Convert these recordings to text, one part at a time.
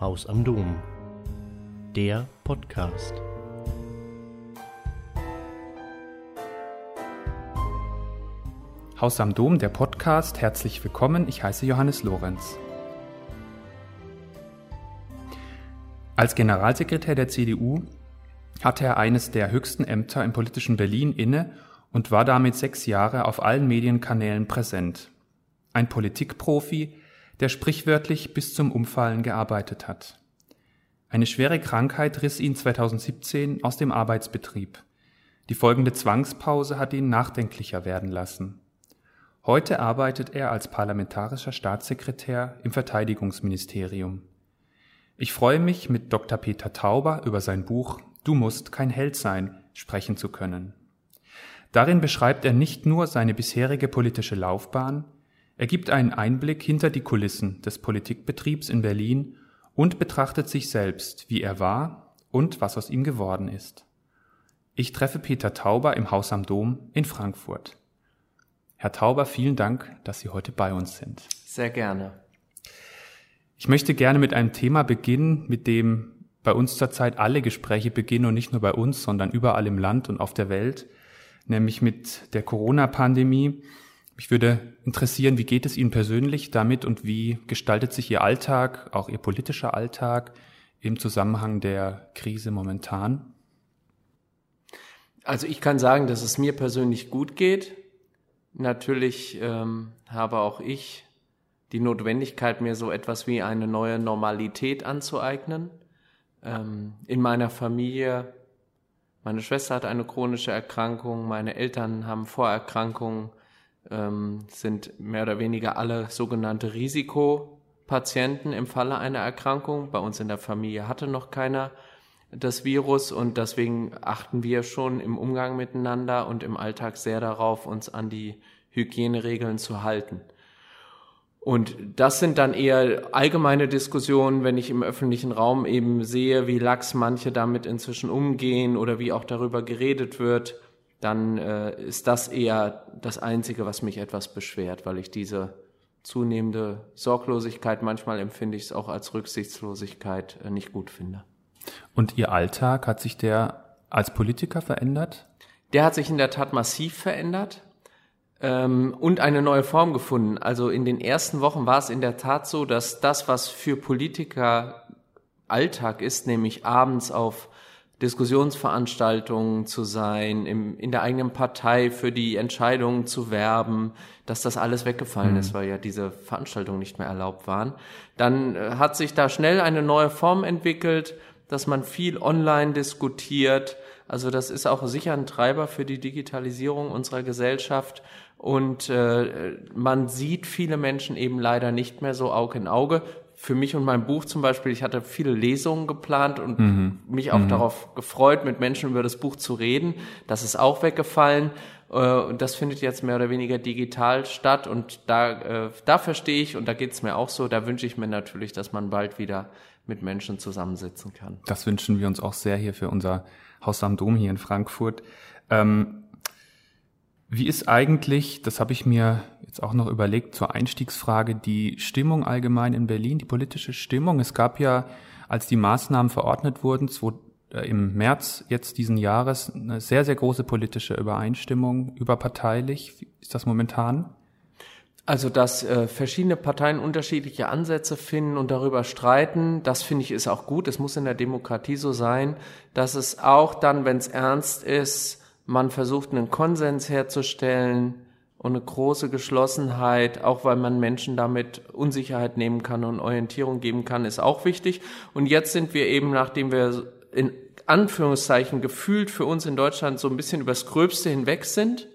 Haus am Dom. Der Podcast. Haus am Dom, der Podcast. Herzlich willkommen. Ich heiße Johannes Lorenz. Als Generalsekretär der CDU hatte er eines der höchsten Ämter im politischen Berlin inne und war damit sechs Jahre auf allen Medienkanälen präsent. Ein Politikprofi, der sprichwörtlich bis zum Umfallen gearbeitet hat. Eine schwere Krankheit riss ihn 2017 aus dem Arbeitsbetrieb. Die folgende Zwangspause hat ihn nachdenklicher werden lassen. Heute arbeitet er als parlamentarischer Staatssekretär im Verteidigungsministerium. Ich freue mich, mit Dr. Peter Tauber über sein Buch Du musst kein Held sein sprechen zu können. Darin beschreibt er nicht nur seine bisherige politische Laufbahn, er gibt einen Einblick hinter die Kulissen des Politikbetriebs in Berlin und betrachtet sich selbst, wie er war und was aus ihm geworden ist. Ich treffe Peter Tauber im Haus am Dom in Frankfurt. Herr Tauber, vielen Dank, dass Sie heute bei uns sind. Sehr gerne. Ich möchte gerne mit einem Thema beginnen, mit dem bei uns zurzeit alle Gespräche beginnen und nicht nur bei uns, sondern überall im Land und auf der Welt, nämlich mit der Corona-Pandemie. Mich würde interessieren, wie geht es Ihnen persönlich damit und wie gestaltet sich Ihr Alltag, auch Ihr politischer Alltag im Zusammenhang der Krise momentan? Also ich kann sagen, dass es mir persönlich gut geht. Natürlich ähm, habe auch ich die Notwendigkeit, mir so etwas wie eine neue Normalität anzueignen. Ähm, in meiner Familie, meine Schwester hat eine chronische Erkrankung, meine Eltern haben Vorerkrankungen ähm, sind mehr oder weniger alle sogenannte Risikopatienten im Falle einer Erkrankung. Bei uns in der Familie hatte noch keiner das Virus und deswegen achten wir schon im Umgang miteinander und im Alltag sehr darauf, uns an die Hygieneregeln zu halten. Und das sind dann eher allgemeine Diskussionen, wenn ich im öffentlichen Raum eben sehe, wie lax manche damit inzwischen umgehen oder wie auch darüber geredet wird dann äh, ist das eher das Einzige, was mich etwas beschwert, weil ich diese zunehmende Sorglosigkeit, manchmal empfinde ich es auch als Rücksichtslosigkeit, äh, nicht gut finde. Und Ihr Alltag, hat sich der als Politiker verändert? Der hat sich in der Tat massiv verändert ähm, und eine neue Form gefunden. Also in den ersten Wochen war es in der Tat so, dass das, was für Politiker Alltag ist, nämlich abends auf Diskussionsveranstaltungen zu sein, im, in der eigenen Partei für die Entscheidungen zu werben, dass das alles weggefallen mhm. ist, weil ja diese Veranstaltungen nicht mehr erlaubt waren. Dann äh, hat sich da schnell eine neue Form entwickelt, dass man viel online diskutiert. Also das ist auch sicher ein Treiber für die Digitalisierung unserer Gesellschaft. Und äh, man sieht viele Menschen eben leider nicht mehr so Auge in Auge für mich und mein Buch zum Beispiel, ich hatte viele Lesungen geplant und mhm. mich auch mhm. darauf gefreut, mit Menschen über das Buch zu reden. Das ist auch weggefallen. Äh, und das findet jetzt mehr oder weniger digital statt. Und da, äh, da verstehe ich, und da geht es mir auch so, da wünsche ich mir natürlich, dass man bald wieder mit Menschen zusammensitzen kann. Das wünschen wir uns auch sehr hier für unser Haus am Dom hier in Frankfurt. Ähm, wie ist eigentlich, das habe ich mir jetzt auch noch überlegt, zur Einstiegsfrage, die Stimmung allgemein in Berlin, die politische Stimmung? Es gab ja, als die Maßnahmen verordnet wurden, äh, im März jetzt diesen Jahres, eine sehr, sehr große politische Übereinstimmung überparteilich. Wie ist das momentan? Also, dass äh, verschiedene Parteien unterschiedliche Ansätze finden und darüber streiten, das finde ich ist auch gut. Es muss in der Demokratie so sein, dass es auch dann, wenn es ernst ist, man versucht einen Konsens herzustellen und eine große Geschlossenheit, auch weil man Menschen damit Unsicherheit nehmen kann und Orientierung geben kann, ist auch wichtig. Und jetzt sind wir eben, nachdem wir in Anführungszeichen gefühlt für uns in Deutschland so ein bisschen übers Gröbste hinweg sind,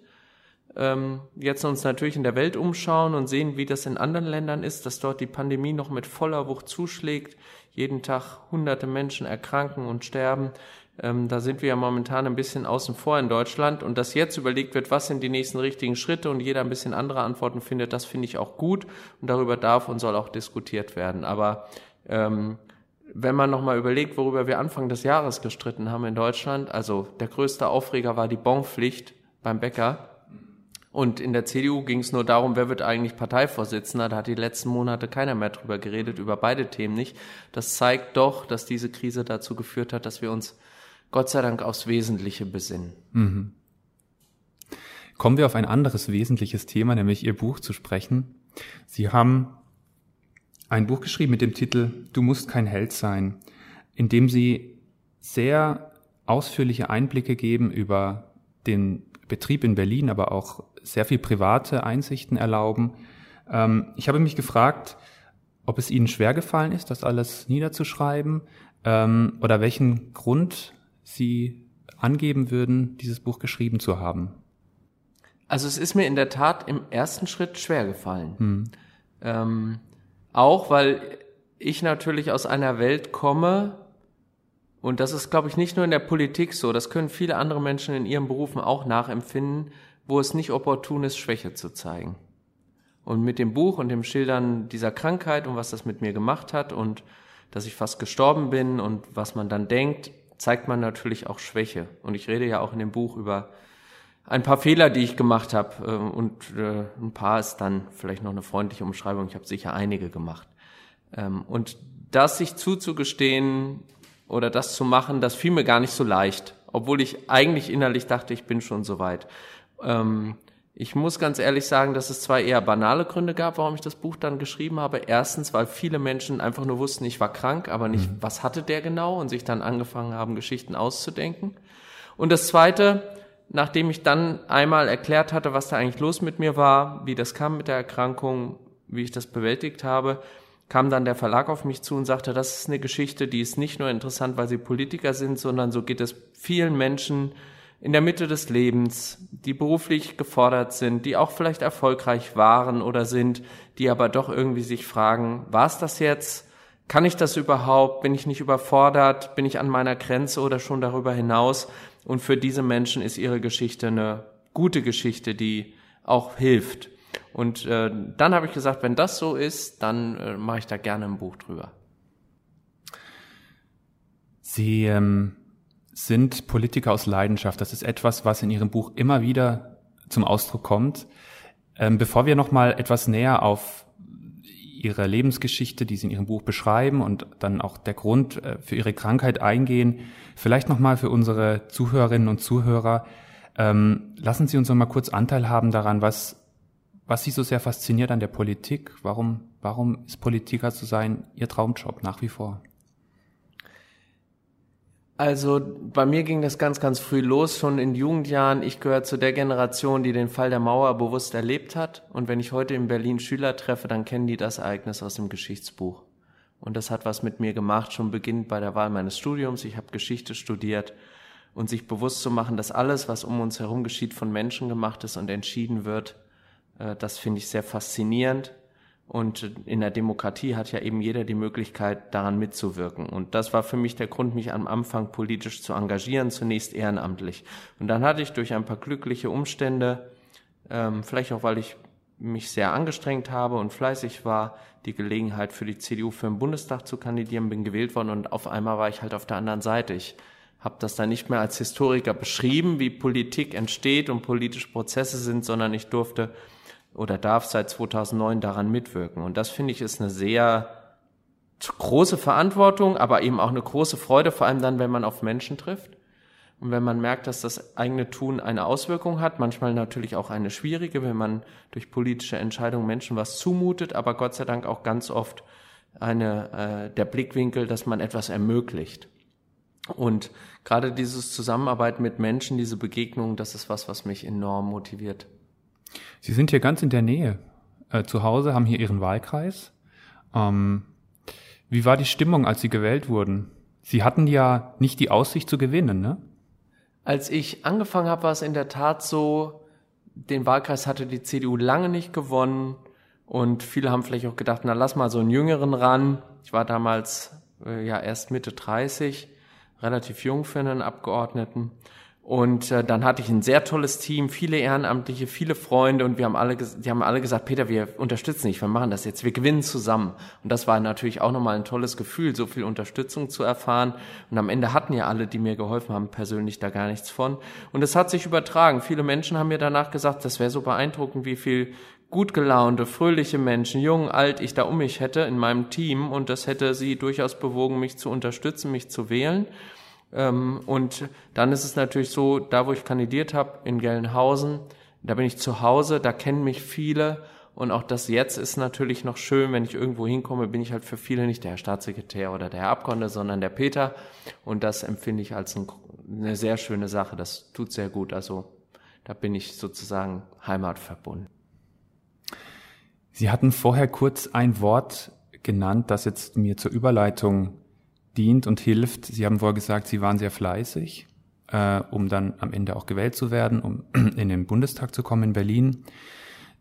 ähm, jetzt uns natürlich in der Welt umschauen und sehen, wie das in anderen Ländern ist, dass dort die Pandemie noch mit voller Wucht zuschlägt, jeden Tag hunderte Menschen erkranken und sterben, ähm, da sind wir ja momentan ein bisschen außen vor in Deutschland und dass jetzt überlegt wird, was sind die nächsten richtigen Schritte und jeder ein bisschen andere Antworten findet, das finde ich auch gut und darüber darf und soll auch diskutiert werden. Aber ähm, wenn man nochmal überlegt, worüber wir Anfang des Jahres gestritten haben in Deutschland, also der größte Aufreger war die Bonpflicht beim Bäcker Und in der CDU ging es nur darum, wer wird eigentlich Parteivorsitzender. Da hat die letzten Monate keiner mehr drüber geredet, über beide Themen nicht. Das zeigt doch, dass diese Krise dazu geführt hat, dass wir uns Gott sei Dank aufs Wesentliche besinnen. Mhm. Kommen wir auf ein anderes wesentliches Thema, nämlich Ihr Buch zu sprechen. Sie haben ein Buch geschrieben mit dem Titel Du musst kein Held sein, in dem Sie sehr ausführliche Einblicke geben über den Betrieb in Berlin, aber auch sehr viel private Einsichten erlauben. Ähm, ich habe mich gefragt, ob es Ihnen schwer gefallen ist, das alles niederzuschreiben ähm, oder welchen Grund Sie angeben würden, dieses Buch geschrieben zu haben. Also es ist mir in der Tat im ersten Schritt schwer gefallen. Hm. Ähm, auch weil ich natürlich aus einer Welt komme, und das ist, glaube ich, nicht nur in der Politik so, das können viele andere Menschen in ihren Berufen auch nachempfinden, wo es nicht opportun ist, Schwäche zu zeigen. Und mit dem Buch und dem Schildern dieser Krankheit und was das mit mir gemacht hat und dass ich fast gestorben bin und was man dann denkt, zeigt man natürlich auch Schwäche. Und ich rede ja auch in dem Buch über ein paar Fehler, die ich gemacht habe. Äh, und äh, ein paar ist dann vielleicht noch eine freundliche Umschreibung. Ich habe sicher einige gemacht. Ähm, und das sich zuzugestehen oder das zu machen, das fiel mir gar nicht so leicht. Obwohl ich eigentlich innerlich dachte, ich bin schon so weit. Ähm, ich muss ganz ehrlich sagen, dass es zwei eher banale Gründe gab, warum ich das Buch dann geschrieben habe. Erstens, weil viele Menschen einfach nur wussten, ich war krank, aber nicht, mhm. was hatte der genau und sich dann angefangen haben, Geschichten auszudenken. Und das Zweite, nachdem ich dann einmal erklärt hatte, was da eigentlich los mit mir war, wie das kam mit der Erkrankung, wie ich das bewältigt habe, kam dann der Verlag auf mich zu und sagte, das ist eine Geschichte, die ist nicht nur interessant, weil sie Politiker sind, sondern so geht es vielen Menschen, in der Mitte des Lebens, die beruflich gefordert sind, die auch vielleicht erfolgreich waren oder sind, die aber doch irgendwie sich fragen, war es das jetzt? Kann ich das überhaupt? Bin ich nicht überfordert? Bin ich an meiner Grenze oder schon darüber hinaus? Und für diese Menschen ist ihre Geschichte eine gute Geschichte, die auch hilft. Und äh, dann habe ich gesagt, wenn das so ist, dann äh, mache ich da gerne ein Buch drüber. Sie ähm, sind Politiker aus Leidenschaft. Das ist etwas, was in Ihrem Buch immer wieder zum Ausdruck kommt. Ähm, bevor wir nochmal etwas näher auf Ihre Lebensgeschichte, die Sie in Ihrem Buch beschreiben und dann auch der Grund äh, für Ihre Krankheit eingehen, vielleicht nochmal für unsere Zuhörerinnen und Zuhörer, ähm, lassen Sie uns nochmal kurz Anteil haben daran, was, was Sie so sehr fasziniert an der Politik. Warum, warum ist Politiker zu sein Ihr Traumjob nach wie vor? Also bei mir ging das ganz, ganz früh los, schon in Jugendjahren. Ich gehöre zu der Generation, die den Fall der Mauer bewusst erlebt hat. Und wenn ich heute in Berlin Schüler treffe, dann kennen die das Ereignis aus dem Geschichtsbuch. Und das hat was mit mir gemacht, schon beginnend bei der Wahl meines Studiums. Ich habe Geschichte studiert und sich bewusst zu machen, dass alles, was um uns herum geschieht, von Menschen gemacht ist und entschieden wird, äh, das finde ich sehr faszinierend. Und in der Demokratie hat ja eben jeder die Möglichkeit, daran mitzuwirken. Und das war für mich der Grund, mich am Anfang politisch zu engagieren, zunächst ehrenamtlich. Und dann hatte ich durch ein paar glückliche Umstände, ähm, vielleicht auch weil ich mich sehr angestrengt habe und fleißig war, die Gelegenheit für die CDU für den Bundestag zu kandidieren, bin gewählt worden und auf einmal war ich halt auf der anderen Seite. Ich habe das dann nicht mehr als Historiker beschrieben, wie Politik entsteht und politische Prozesse sind, sondern ich durfte oder darf seit 2009 daran mitwirken. Und das finde ich ist eine sehr große Verantwortung, aber eben auch eine große Freude, vor allem dann, wenn man auf Menschen trifft. Und wenn man merkt, dass das eigene Tun eine Auswirkung hat, manchmal natürlich auch eine schwierige, wenn man durch politische Entscheidungen Menschen was zumutet, aber Gott sei Dank auch ganz oft eine, äh, der Blickwinkel, dass man etwas ermöglicht. Und gerade dieses Zusammenarbeit mit Menschen, diese Begegnung, das ist was, was mich enorm motiviert. Sie sind hier ganz in der Nähe äh, zu Hause, haben hier Ihren Wahlkreis. Ähm, wie war die Stimmung, als Sie gewählt wurden? Sie hatten ja nicht die Aussicht zu gewinnen, ne? Als ich angefangen habe, war es in der Tat so, den Wahlkreis hatte die CDU lange nicht gewonnen und viele haben vielleicht auch gedacht, na lass mal so einen Jüngeren ran. Ich war damals äh, ja erst Mitte 30, relativ jung für einen Abgeordneten. Und äh, dann hatte ich ein sehr tolles Team, viele Ehrenamtliche, viele Freunde und wir haben alle, die haben alle gesagt, Peter, wir unterstützen dich, wir machen das jetzt, wir gewinnen zusammen. Und das war natürlich auch nochmal ein tolles Gefühl, so viel Unterstützung zu erfahren. Und am Ende hatten ja alle, die mir geholfen haben, persönlich da gar nichts von. Und es hat sich übertragen. Viele Menschen haben mir danach gesagt, das wäre so beeindruckend, wie viel gut gelaunte, fröhliche Menschen, jung, alt, ich da um mich hätte in meinem Team und das hätte sie durchaus bewogen, mich zu unterstützen, mich zu wählen. Ähm, und dann ist es natürlich so, da wo ich kandidiert habe, in Gelnhausen, da bin ich zu Hause, da kennen mich viele. Und auch das jetzt ist natürlich noch schön, wenn ich irgendwo hinkomme, bin ich halt für viele nicht der Herr Staatssekretär oder der Herr Abgeordnete, sondern der Peter. Und das empfinde ich als ein, eine sehr schöne Sache. Das tut sehr gut. Also da bin ich sozusagen heimatverbunden. Sie hatten vorher kurz ein Wort genannt, das jetzt mir zur Überleitung dient und hilft. Sie haben vorher gesagt, Sie waren sehr fleißig, äh, um dann am Ende auch gewählt zu werden, um in den Bundestag zu kommen in Berlin.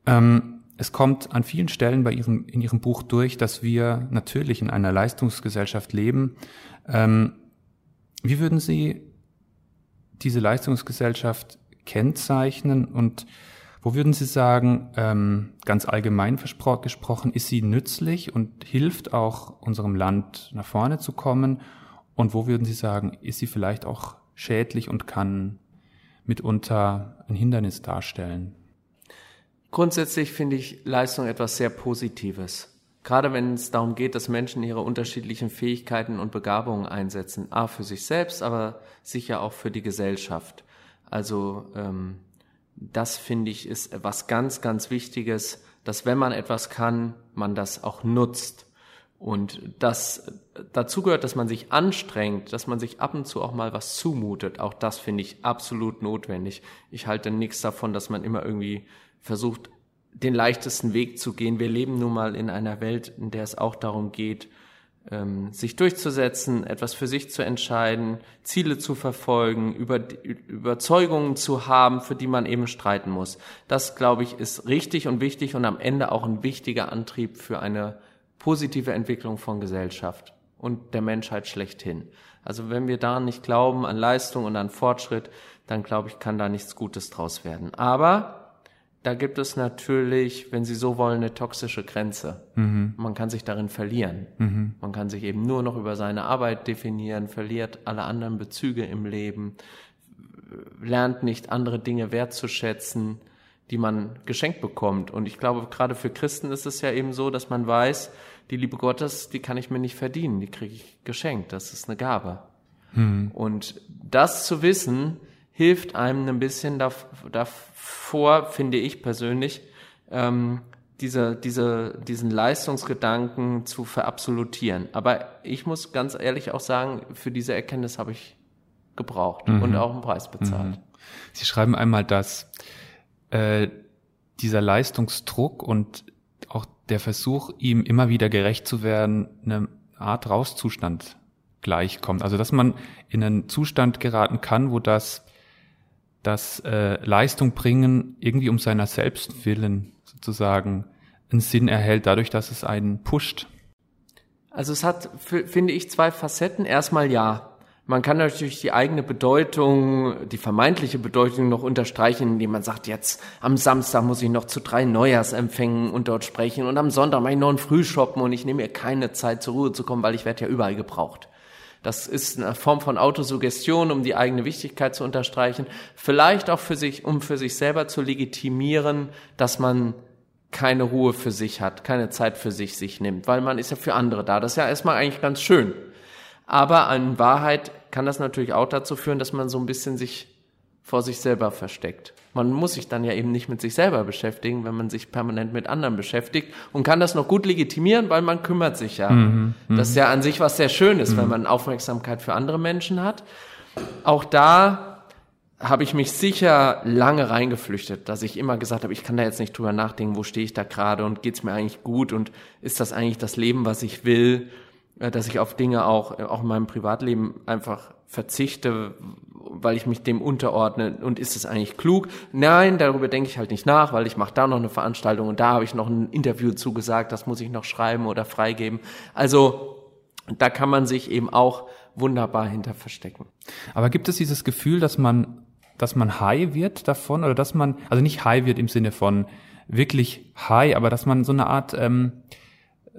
Ähm, es kommt an vielen Stellen bei Ihrem, in Ihrem Buch durch, dass wir natürlich in einer Leistungsgesellschaft leben. Ähm, wie würden Sie diese Leistungsgesellschaft kennzeichnen und wo würden Sie sagen, ähm, ganz allgemein gesprochen, ist sie nützlich und hilft auch unserem Land nach vorne zu kommen? Und wo würden Sie sagen, ist sie vielleicht auch schädlich und kann mitunter ein Hindernis darstellen? Grundsätzlich finde ich Leistung etwas sehr Positives. Gerade wenn es darum geht, dass Menschen ihre unterschiedlichen Fähigkeiten und Begabungen einsetzen. A, für sich selbst, aber sicher auch für die Gesellschaft. Also ähm, das finde ich ist was ganz, ganz Wichtiges, dass wenn man etwas kann, man das auch nutzt. Und das dazu gehört, dass man sich anstrengt, dass man sich ab und zu auch mal was zumutet. Auch das finde ich absolut notwendig. Ich halte nichts davon, dass man immer irgendwie versucht, den leichtesten Weg zu gehen. Wir leben nun mal in einer Welt, in der es auch darum geht, ähm, sich durchzusetzen, etwas für sich zu entscheiden, Ziele zu verfolgen, über, Überzeugungen zu haben, für die man eben streiten muss. Das, glaube ich, ist richtig und wichtig und am Ende auch ein wichtiger Antrieb für eine positive Entwicklung von Gesellschaft und der Menschheit schlechthin. Also wenn wir daran nicht glauben, an Leistung und an Fortschritt, dann glaube ich, kann da nichts Gutes draus werden. Aber da gibt es natürlich, wenn Sie so wollen, eine toxische Grenze. Mhm. Man kann sich darin verlieren. Mhm. Man kann sich eben nur noch über seine Arbeit definieren, verliert alle anderen Bezüge im Leben, lernt nicht andere Dinge wertzuschätzen, die man geschenkt bekommt. Und ich glaube, gerade für Christen ist es ja eben so, dass man weiß, die Liebe Gottes, die kann ich mir nicht verdienen, die kriege ich geschenkt. Das ist eine Gabe. Mhm. Und das zu wissen, hilft einem ein bisschen davor, finde ich persönlich, ähm, diese, diese, diesen Leistungsgedanken zu verabsolutieren. Aber ich muss ganz ehrlich auch sagen, für diese Erkenntnis habe ich gebraucht mhm. und auch einen Preis bezahlt. Mhm. Sie schreiben einmal, dass äh, dieser Leistungsdruck und auch der Versuch, ihm immer wieder gerecht zu werden, eine Art Rauszustand gleichkommt. Also dass man in einen Zustand geraten kann, wo das dass äh, Leistung bringen irgendwie um seiner selbst willen sozusagen einen Sinn erhält, dadurch, dass es einen pusht. Also es hat, finde ich, zwei Facetten. Erstmal ja. Man kann natürlich die eigene Bedeutung, die vermeintliche Bedeutung noch unterstreichen, indem man sagt, jetzt am Samstag muss ich noch zu drei Neujahrsempfängen und dort sprechen und am Sonntag mache ich noch einen Frühshoppen und ich nehme mir keine Zeit zur Ruhe zu kommen, weil ich werde ja überall gebraucht. Das ist eine Form von Autosuggestion, um die eigene Wichtigkeit zu unterstreichen. Vielleicht auch für sich, um für sich selber zu legitimieren, dass man keine Ruhe für sich hat, keine Zeit für sich sich nimmt, weil man ist ja für andere da. Das ist ja erstmal eigentlich ganz schön. Aber in Wahrheit kann das natürlich auch dazu führen, dass man so ein bisschen sich vor sich selber versteckt. Man muss sich dann ja eben nicht mit sich selber beschäftigen, wenn man sich permanent mit anderen beschäftigt und kann das noch gut legitimieren, weil man kümmert sich ja. Mhm, mhm. das ist ja an sich was sehr Schönes, mhm. wenn man Aufmerksamkeit für andere Menschen hat. Auch da habe ich mich sicher lange reingeflüchtet, dass ich immer gesagt habe, ich kann da jetzt nicht drüber nachdenken, wo stehe ich da gerade und geht's mir eigentlich gut und ist das eigentlich das Leben, was ich will, dass ich auf Dinge auch, auch in meinem Privatleben einfach verzichte, weil ich mich dem unterordne und ist es eigentlich klug? Nein, darüber denke ich halt nicht nach, weil ich mache da noch eine Veranstaltung und da habe ich noch ein Interview zugesagt, das muss ich noch schreiben oder freigeben. Also da kann man sich eben auch wunderbar hinter verstecken. Aber gibt es dieses Gefühl, dass man dass man high wird davon oder dass man, also nicht high wird im Sinne von wirklich high, aber dass man so eine Art, ähm,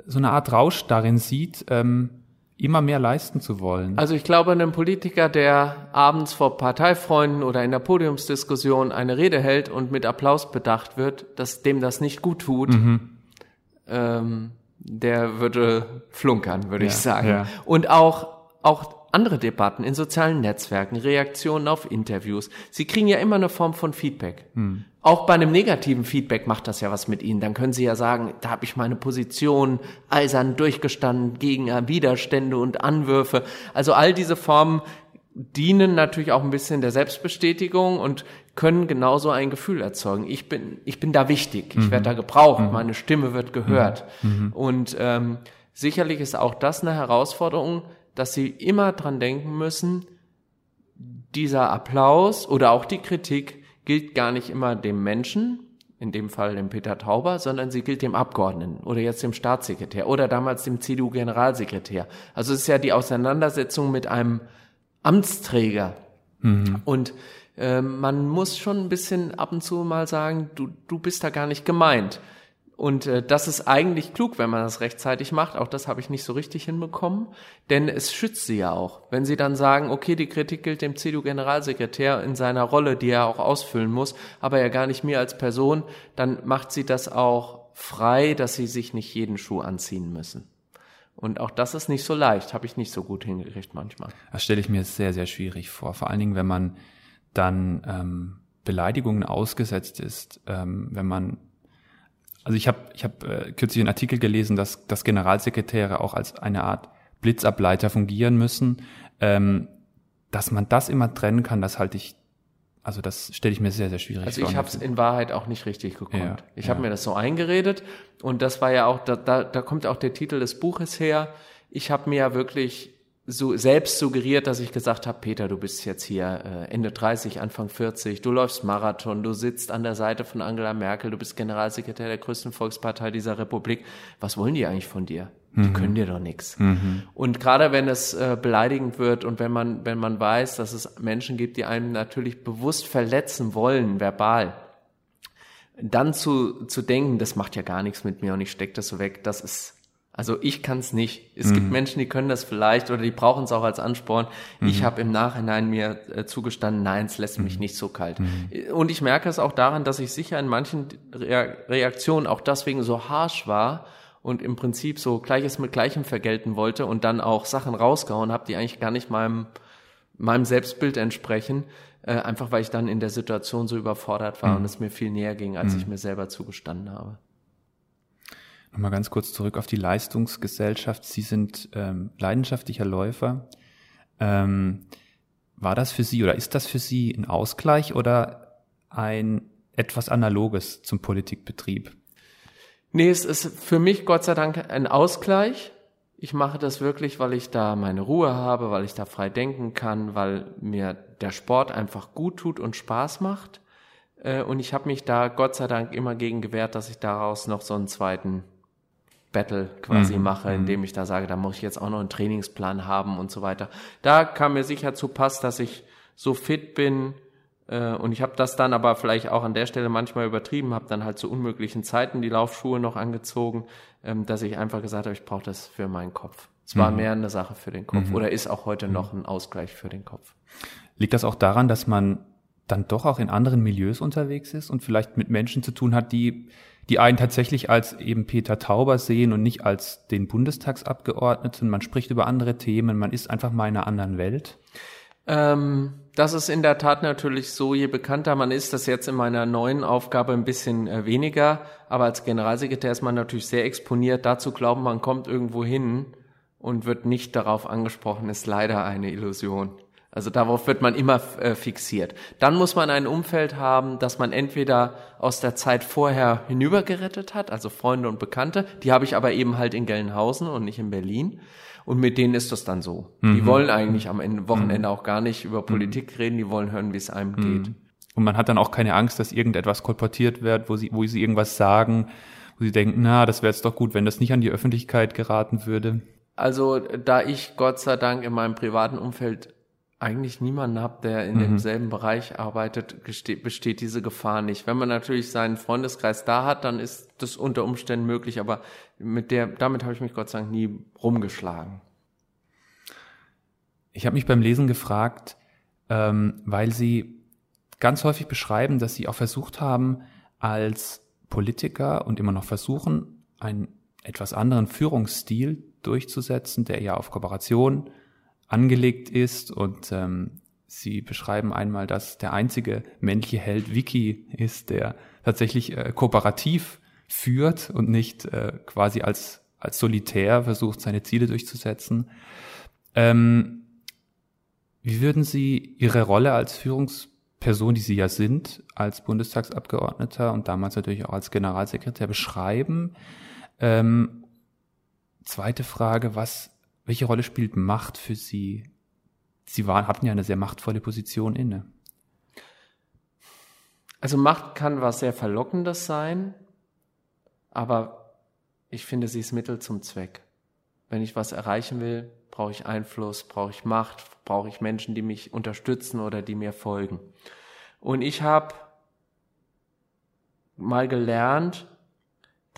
so eine Art Rausch darin sieht, ähm, immer mehr leisten zu wollen. Also ich glaube, ein Politiker, der abends vor Parteifreunden oder in der Podiumsdiskussion eine Rede hält und mit Applaus bedacht wird, dass dem das nicht gut tut, mhm. ähm, der würde flunkern, würde ja, ich sagen. Ja. Und auch, auch andere Debatten in sozialen Netzwerken, Reaktionen auf Interviews. Sie kriegen ja immer eine Form von Feedback. Hm. Auch bei einem negativen Feedback macht das ja was mit Ihnen. Dann können Sie ja sagen, da habe ich meine Position eisern durchgestanden gegen Widerstände und Anwürfe. Also all diese Formen dienen natürlich auch ein bisschen der Selbstbestätigung und können genauso ein Gefühl erzeugen. Ich bin, ich bin da wichtig, ich mhm. werde da gebraucht, mhm. meine Stimme wird gehört. Mhm. mhm. Und ähm, sicherlich ist auch das eine Herausforderung, dass sie immer dran denken müssen, dieser Applaus oder auch die Kritik gilt gar nicht immer dem Menschen, in dem Fall dem Peter Tauber, sondern sie gilt dem Abgeordneten oder jetzt dem Staatssekretär oder damals dem CDU-Generalsekretär. Also es ist ja die Auseinandersetzung mit einem Amtsträger. Mhm. Und äh, man muss schon ein bisschen ab und zu mal sagen, du, du bist da gar nicht gemeint. Und äh, das ist eigentlich klug, wenn man das rechtzeitig macht. Auch das habe ich nicht so richtig hinbekommen, denn es schützt sie ja auch. Wenn sie dann sagen, okay, die Kritik gilt dem CDU-Generalsekretär in seiner Rolle, die er auch ausfüllen muss, aber ja gar nicht mir als Person, dann macht sie das auch frei, dass sie sich nicht jeden Schuh anziehen müssen. Und auch das ist nicht so leicht, habe ich nicht so gut hingekriegt manchmal. Das stelle ich mir sehr, sehr schwierig vor. Vor allen Dingen, wenn man dann ähm, Beleidigungen ausgesetzt ist, ähm, wenn man also ich habe ich hab, äh, kürzlich einen Artikel gelesen, dass, dass Generalsekretäre auch als eine Art Blitzableiter fungieren müssen. Ähm, dass man das immer trennen kann, das halte ich, also das stelle ich mir sehr, sehr schwierig also vor. Also ich habe es in Wahrheit auch nicht richtig gekonnt. Ja, ich ja. habe mir das so eingeredet und das war ja auch, da, da, da kommt auch der Titel des Buches her. Ich habe mir ja wirklich so selbst suggeriert, dass ich gesagt habe, Peter, du bist jetzt hier äh, Ende 30, Anfang 40, du läufst Marathon, du sitzt an der Seite von Angela Merkel, du bist Generalsekretär der größten Volkspartei dieser Republik. Was wollen die eigentlich von dir? Die mhm. können dir doch nichts. Mhm. Und gerade wenn es äh, beleidigend wird und wenn man, wenn man weiß, dass es Menschen gibt, die einem natürlich bewusst verletzen wollen, verbal, dann zu, zu denken, das macht ja gar nichts mit mir und ich stecke das so weg, das ist also ich kann es nicht. Es mhm. gibt Menschen, die können das vielleicht oder die brauchen es auch als Ansporn. Mhm. Ich habe im Nachhinein mir äh, zugestanden, nein, es lässt mich mhm. nicht so kalt. Mhm. Und ich merke es auch daran, dass ich sicher in manchen Re Reaktionen auch deswegen so harsh war und im Prinzip so Gleiches mit Gleichem vergelten wollte und dann auch Sachen rausgehauen habe, die eigentlich gar nicht meinem, meinem Selbstbild entsprechen. Äh, einfach weil ich dann in der Situation so überfordert war mhm. und es mir viel näher ging, als ich mir selber zugestanden habe. Nochmal ganz kurz zurück auf die Leistungsgesellschaft. Sie sind ähm, leidenschaftlicher Läufer. Ähm, war das für Sie oder ist das für Sie ein Ausgleich oder ein etwas Analoges zum Politikbetrieb? Nee, es ist für mich Gott sei Dank ein Ausgleich. Ich mache das wirklich, weil ich da meine Ruhe habe, weil ich da frei denken kann, weil mir der Sport einfach gut tut und Spaß macht. Äh, und ich habe mich da Gott sei Dank immer gegen gewehrt, dass ich daraus noch so einen zweiten Battle quasi mhm. mache, mhm. indem ich da sage, da muss ich jetzt auch noch einen Trainingsplan haben und so weiter. Da kam mir sicher zu Pass, dass ich so fit bin äh, und ich habe das dann aber vielleicht auch an der Stelle manchmal übertrieben, habe dann halt zu unmöglichen Zeiten die Laufschuhe noch angezogen, ähm, dass ich einfach gesagt habe, ich brauche das für meinen Kopf. Es war mhm. mehr eine Sache für den Kopf mhm. oder ist auch heute noch ein Ausgleich für den Kopf. Liegt das auch daran, dass man dann doch auch in anderen Milieus unterwegs ist und vielleicht mit Menschen zu tun hat, die die einen tatsächlich als eben Peter Tauber sehen und nicht als den Bundestagsabgeordneten. Man spricht über andere Themen, man ist einfach mal in einer anderen Welt. Ähm, das ist in der Tat natürlich so, je bekannter man ist, das jetzt in meiner neuen Aufgabe ein bisschen äh, weniger, aber als Generalsekretär ist man natürlich sehr exponiert. Dazu glauben, man kommt irgendwo hin und wird nicht darauf angesprochen, ist leider eine Illusion. Also darauf wird man immer äh, fixiert. Dann muss man ein Umfeld haben, das man entweder aus der Zeit vorher hinübergerettet hat, also Freunde und Bekannte. Die habe ich aber eben halt in Gelnhausen und nicht in Berlin. Und mit denen ist das dann so. Mhm. Die wollen eigentlich am Ende, Wochenende mhm. auch gar nicht über Politik reden, die wollen hören, wie es einem mhm. geht. Und man hat dann auch keine Angst, dass irgendetwas kolportiert wird, wo sie, wo sie irgendwas sagen, wo sie denken, na, das wäre jetzt doch gut, wenn das nicht an die Öffentlichkeit geraten würde. Also da ich Gott sei Dank in meinem privaten Umfeld eigentlich niemanden habe, der in mhm. demselben Bereich arbeitet, besteht diese Gefahr nicht. Wenn man natürlich seinen Freundeskreis da hat, dann ist das unter Umständen möglich, aber mit der, damit habe ich mich Gott sei Dank nie rumgeschlagen. Ich habe mich beim Lesen gefragt, ähm, weil Sie ganz häufig beschreiben, dass Sie auch versucht haben, als Politiker und immer noch versuchen, einen etwas anderen Führungsstil durchzusetzen, der ja auf Kooperation angelegt ist und ähm, Sie beschreiben einmal, dass der einzige männliche Held Vicky ist, der tatsächlich äh, kooperativ führt und nicht äh, quasi als, als Solitär versucht, seine Ziele durchzusetzen. Ähm, wie würden Sie Ihre Rolle als Führungsperson, die Sie ja sind, als Bundestagsabgeordneter und damals natürlich auch als Generalsekretär beschreiben? Ähm, zweite Frage, was welche Rolle spielt Macht für Sie? Sie waren, hatten ja eine sehr machtvolle Position inne. Also Macht kann was sehr Verlockendes sein, aber ich finde, sie ist Mittel zum Zweck. Wenn ich was erreichen will, brauche ich Einfluss, brauche ich Macht, brauche ich Menschen, die mich unterstützen oder die mir folgen. Und ich habe mal gelernt,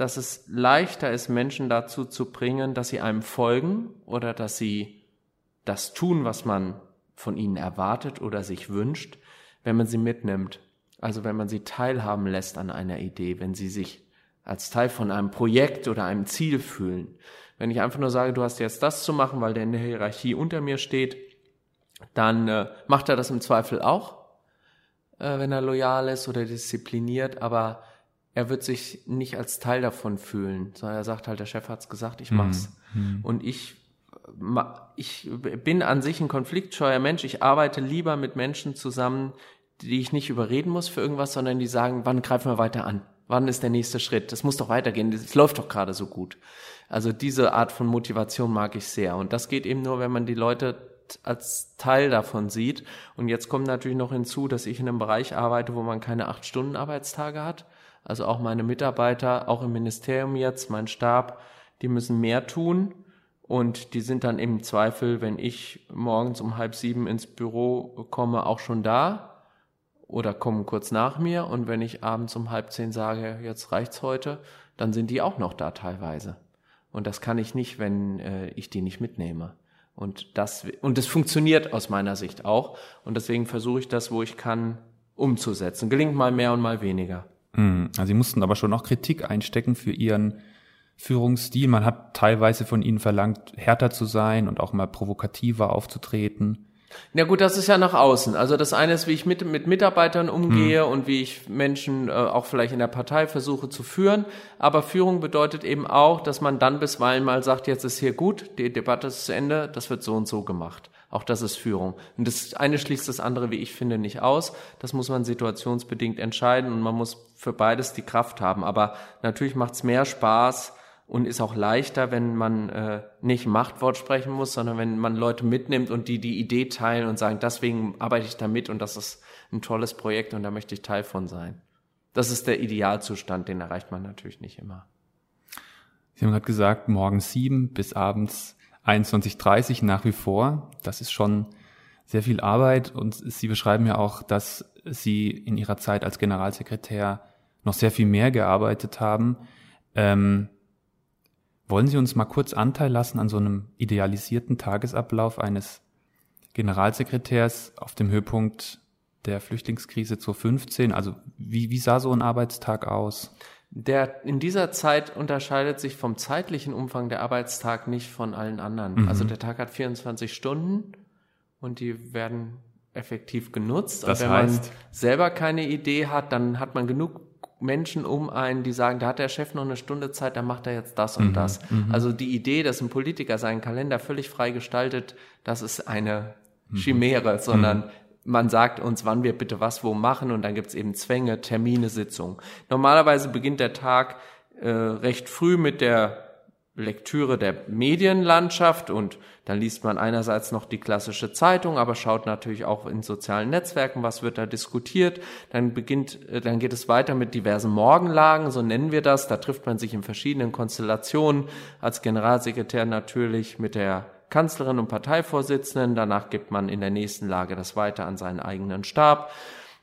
dass es leichter ist, Menschen dazu zu bringen, dass sie einem folgen oder dass sie das tun, was man von ihnen erwartet oder sich wünscht, wenn man sie mitnimmt. Also wenn man sie teilhaben lässt an einer Idee, wenn sie sich als Teil von einem Projekt oder einem Ziel fühlen. Wenn ich einfach nur sage, du hast jetzt das zu machen, weil der in der Hierarchie unter mir steht, dann äh, macht er das im Zweifel auch, äh, wenn er loyal ist oder diszipliniert, aber er wird sich nicht als Teil davon fühlen, sondern er sagt halt, der Chef hat's gesagt, ich mach's. Mhm. Und ich, ich bin an sich ein konfliktscheuer Mensch. Ich arbeite lieber mit Menschen zusammen, die ich nicht überreden muss für irgendwas, sondern die sagen, wann greifen wir weiter an? Wann ist der nächste Schritt? Das muss doch weitergehen. Es läuft doch gerade so gut. Also diese Art von Motivation mag ich sehr. Und das geht eben nur, wenn man die Leute als Teil davon sieht. Und jetzt kommt natürlich noch hinzu, dass ich in einem Bereich arbeite, wo man keine acht Stunden Arbeitstage hat. Also auch meine Mitarbeiter, auch im Ministerium jetzt, mein Stab, die müssen mehr tun. Und die sind dann im Zweifel, wenn ich morgens um halb sieben ins Büro komme, auch schon da oder kommen kurz nach mir. Und wenn ich abends um halb zehn sage, jetzt reicht's heute, dann sind die auch noch da teilweise. Und das kann ich nicht, wenn äh, ich die nicht mitnehme. Und das, und das funktioniert aus meiner Sicht auch. Und deswegen versuche ich das, wo ich kann, umzusetzen. Gelingt mal mehr und mal weniger. Mhm. Also sie mussten aber schon auch Kritik einstecken für ihren Führungsstil. Man hat teilweise von ihnen verlangt, härter zu sein und auch mal provokativer aufzutreten. Na gut, das ist ja nach außen. Also das eine ist, wie ich mit, mit Mitarbeitern umgehe hm. und wie ich Menschen äh, auch vielleicht in der Partei versuche zu führen. Aber Führung bedeutet eben auch, dass man dann bisweilen mal sagt, jetzt ist hier gut, die Debatte ist zu Ende, das wird so und so gemacht. Auch das ist Führung. Und das eine schließt das andere, wie ich finde, nicht aus. Das muss man situationsbedingt entscheiden und man muss für beides die Kraft haben. Aber natürlich macht es mehr Spaß und ist auch leichter, wenn man äh, nicht Machtwort sprechen muss, sondern wenn man Leute mitnimmt und die die Idee teilen und sagen, deswegen arbeite ich da mit und das ist ein tolles Projekt und da möchte ich Teil von sein. Das ist der Idealzustand, den erreicht man natürlich nicht immer. Sie haben gerade gesagt, morgens sieben bis abends 21.30 nach wie vor. Das ist schon sehr viel Arbeit und Sie beschreiben ja auch, dass Sie in Ihrer Zeit als Generalsekretär noch sehr viel mehr gearbeitet haben. Ähm, wollen Sie uns mal kurz Anteil lassen an so einem idealisierten Tagesablauf eines Generalsekretärs auf dem Höhepunkt der Flüchtlingskrise 2015? Also wie, wie sah so ein Arbeitstag aus? Der in dieser Zeit unterscheidet sich vom zeitlichen Umfang der Arbeitstag nicht von allen anderen. Mhm. Also der Tag hat 24 Stunden und die werden effektiv genutzt. Das und wenn heißt, man selber keine Idee hat, dann hat man genug Menschen um einen, die sagen, da hat der Chef noch eine Stunde Zeit, dann macht er jetzt das und mhm. das. Mhm. Also die Idee, dass ein Politiker seinen Kalender völlig frei gestaltet, das ist eine mhm. Chimäre, sondern mhm man sagt uns, wann wir bitte was wo machen und dann gibt's eben Zwänge, Termine, Sitzungen. Normalerweise beginnt der Tag äh, recht früh mit der Lektüre der Medienlandschaft und dann liest man einerseits noch die klassische Zeitung, aber schaut natürlich auch in sozialen Netzwerken, was wird da diskutiert. Dann beginnt, äh, dann geht es weiter mit diversen Morgenlagen, so nennen wir das. Da trifft man sich in verschiedenen Konstellationen. Als Generalsekretär natürlich mit der Kanzlerin und Parteivorsitzenden. Danach gibt man in der nächsten Lage das weiter an seinen eigenen Stab.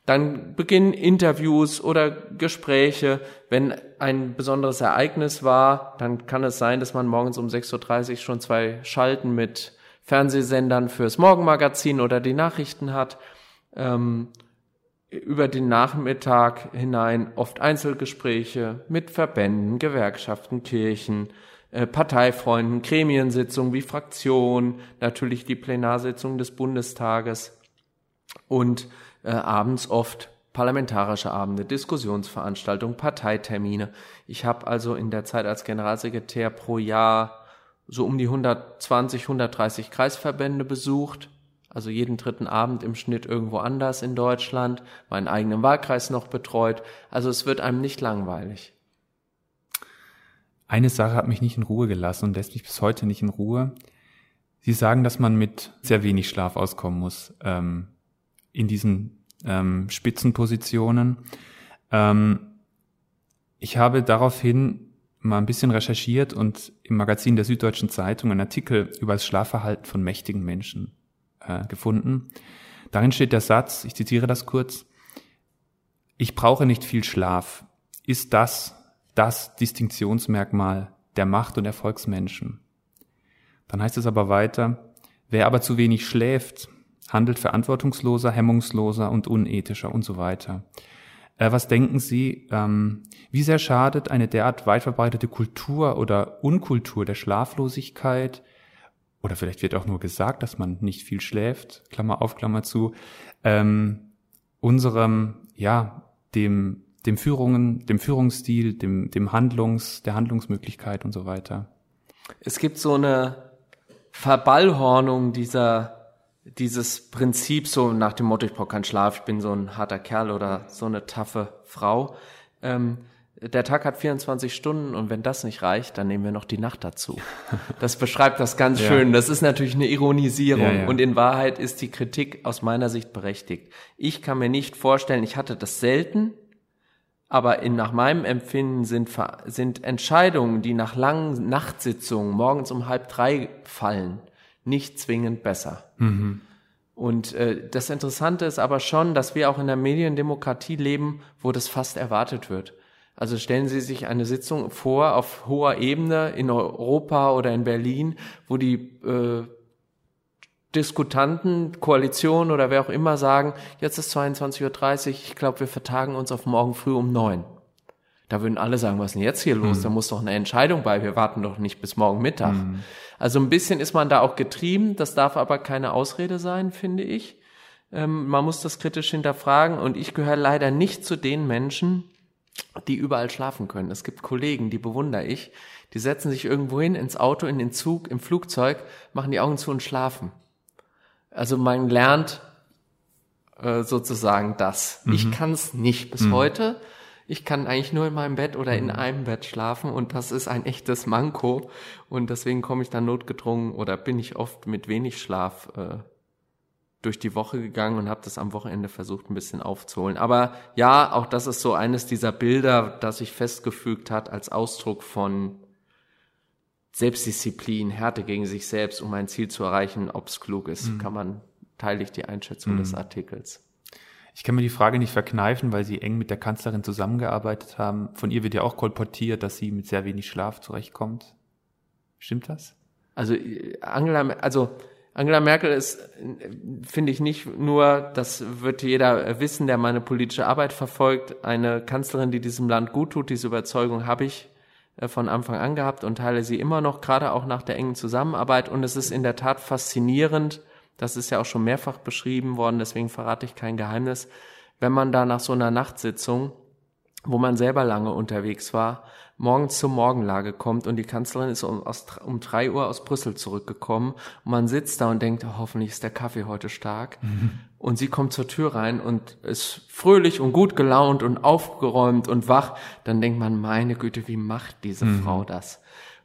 Dann beginnen Interviews oder Gespräche. Wenn ein besonderes Ereignis war, dann kann es sein, dass man morgens um 6.30 Uhr schon zwei Schalten mit Fernsehsendern fürs Morgenmagazin oder die Nachrichten hat. Ähm, über den Nachmittag hinein oft Einzelgespräche mit Verbänden, Gewerkschaften, Kirchen, äh, Parteifreunden, Gremiensitzungen wie Fraktion, natürlich die Plenarsitzung des Bundestages und äh, abends oft parlamentarische Abende, Diskussionsveranstaltungen, Parteitermine. Ich habe also in der Zeit als Generalsekretär pro Jahr so um die 120, 130 Kreisverbände besucht, also jeden dritten Abend im Schnitt irgendwo anders in Deutschland, meinen eigenen Wahlkreis noch betreut. Also es wird einem nicht langweilig. Eine Sache hat mich nicht in Ruhe gelassen und lässt mich bis heute nicht in Ruhe. Sie sagen, dass man mit sehr wenig Schlaf auskommen muss ähm, in diesen ähm, Spitzenpositionen. Ähm, ich habe daraufhin mal ein bisschen recherchiert und im Magazin der Süddeutschen Zeitung einen Artikel über das Schlafverhalten von mächtigen Menschen äh, gefunden. Darin steht der Satz, ich zitiere das kurz, ich brauche nicht viel Schlaf. Ist das das Distinktionsmerkmal der Macht- und Erfolgsmenschen? Dann heißt es aber weiter, wer aber zu wenig schläft, handelt verantwortungsloser, hemmungsloser und unethischer und so weiter. Äh, was denken Sie, ähm, wie sehr schadet eine derart weit verbreitete Kultur oder Unkultur der Schlaflosigkeit? Oder vielleicht wird auch nur gesagt, dass man nicht viel schläft, Klammer auf, Klammer zu, ähm, unserem, ja, dem, dem Führungen, dem Führungsstil, dem, dem Handlungs, der Handlungsmöglichkeit und so weiter. Es gibt so eine Verballhornung dieser dieses Prinzip so nach dem Motto, ich brauche keinen Schlaf, ich bin so ein harter Kerl oder so eine taffe Frau. Ähm, der Tag hat 24 Stunden und wenn das nicht reicht, dann nehmen wir noch die Nacht dazu. Das beschreibt das ganz ja. schön. Das ist natürlich eine Ironisierung ja, ja. und in Wahrheit ist die Kritik aus meiner Sicht berechtigt. Ich kann mir nicht vorstellen, ich hatte das selten, aber in, nach meinem Empfinden sind, sind Entscheidungen, die nach langen Nachtsitzungen morgens um halb drei fallen, nicht zwingend besser. Mhm. Und äh, das Interessante ist aber schon, dass wir auch in der Mediendemokratie leben, wo das fast erwartet wird. Also stellen Sie sich eine Sitzung vor auf hoher Ebene in Europa oder in Berlin, wo die äh, Diskutanten, Koalition oder wer auch immer sagen, jetzt ist 22.30 Uhr, ich glaube, wir vertagen uns auf morgen früh um neun. Da würden alle sagen, was ist denn jetzt hier los? Mhm. Da muss doch eine Entscheidung bei, wir warten doch nicht bis morgen Mittag. Mhm. Also ein bisschen ist man da auch getrieben, das darf aber keine Ausrede sein, finde ich. Ähm, man muss das kritisch hinterfragen und ich gehöre leider nicht zu den Menschen, die überall schlafen können. Es gibt Kollegen, die bewundere ich, die setzen sich irgendwo hin, ins Auto, in den Zug, im Flugzeug, machen die Augen zu und schlafen. Also man lernt äh, sozusagen das. Mhm. Ich kann es nicht bis mhm. heute. Ich kann eigentlich nur in meinem Bett oder in mhm. einem Bett schlafen und das ist ein echtes Manko und deswegen komme ich dann notgedrungen oder bin ich oft mit wenig Schlaf äh, durch die Woche gegangen und habe das am Wochenende versucht ein bisschen aufzuholen. Aber ja, auch das ist so eines dieser Bilder, das sich festgefügt hat als Ausdruck von Selbstdisziplin, Härte gegen sich selbst, um ein Ziel zu erreichen, ob es klug ist, mhm. kann man teile ich die Einschätzung mhm. des Artikels. Ich kann mir die Frage nicht verkneifen, weil Sie eng mit der Kanzlerin zusammengearbeitet haben. Von ihr wird ja auch kolportiert, dass sie mit sehr wenig Schlaf zurechtkommt. Stimmt das? Also Angela, also Angela Merkel ist, finde ich nicht nur, das wird jeder wissen, der meine politische Arbeit verfolgt, eine Kanzlerin, die diesem Land gut tut. Diese Überzeugung habe ich äh, von Anfang an gehabt und teile sie immer noch, gerade auch nach der engen Zusammenarbeit. Und es ist in der Tat faszinierend, das ist ja auch schon mehrfach beschrieben worden, deswegen verrate ich kein Geheimnis. Wenn man da nach so einer Nachtsitzung, wo man selber lange unterwegs war, morgens zur Morgenlage kommt und die Kanzlerin ist um, aus, um drei Uhr aus Brüssel zurückgekommen und man sitzt da und denkt, oh, hoffentlich ist der Kaffee heute stark. Mhm. Und sie kommt zur Tür rein und ist fröhlich und gut gelaunt und aufgeräumt und wach. Dann denkt man, meine Güte, wie macht diese mhm. Frau das?